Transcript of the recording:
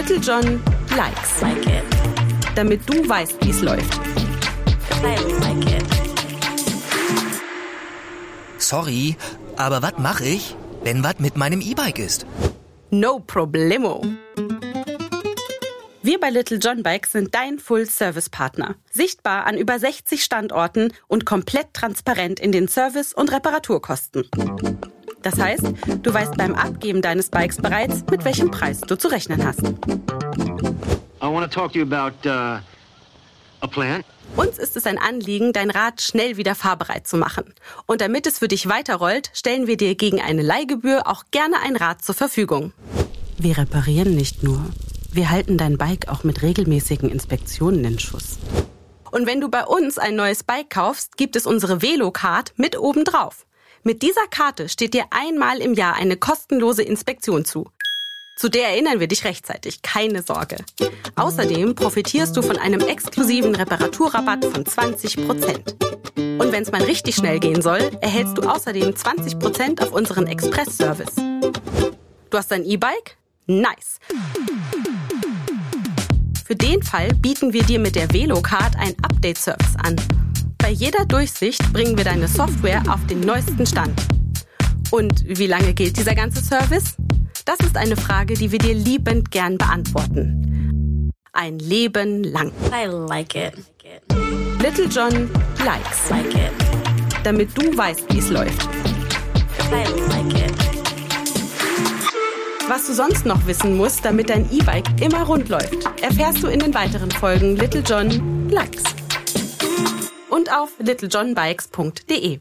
Little John likes. Like it. Damit du weißt, wie es läuft. Sorry, aber was mache ich, wenn was mit meinem E-Bike ist? No problemo. Wir bei Little John Bikes sind dein Full-Service-Partner. Sichtbar an über 60 Standorten und komplett transparent in den Service- und Reparaturkosten. Das heißt, du weißt beim Abgeben deines Bikes bereits, mit welchem Preis du zu rechnen hast. I want to talk to you about uh, a plan. Uns ist es ein Anliegen, dein Rad schnell wieder fahrbereit zu machen. Und damit es für dich weiterrollt, stellen wir dir gegen eine Leihgebühr auch gerne ein Rad zur Verfügung. Wir reparieren nicht nur. Wir halten dein Bike auch mit regelmäßigen Inspektionen in Schuss. Und wenn du bei uns ein neues Bike kaufst, gibt es unsere Velocard mit obendrauf. Mit dieser Karte steht dir einmal im Jahr eine kostenlose Inspektion zu. Zu der erinnern wir dich rechtzeitig, keine Sorge. Außerdem profitierst du von einem exklusiven Reparaturrabatt von 20%. Und wenn es mal richtig schnell gehen soll, erhältst du außerdem 20% auf unseren Express-Service. Du hast ein E-Bike? Nice. Für den Fall bieten wir dir mit der Velocard einen Update-Service an. Bei jeder Durchsicht bringen wir deine Software auf den neuesten Stand. Und wie lange gilt dieser ganze Service? Das ist eine Frage, die wir dir liebend gern beantworten. Ein Leben lang. I like it. Little John likes. Like it. Damit du weißt, wie es läuft. I like it. Was du sonst noch wissen musst, damit dein E-Bike immer rund läuft, erfährst du in den weiteren Folgen Little John likes. Und auf littlejohnbikes.de.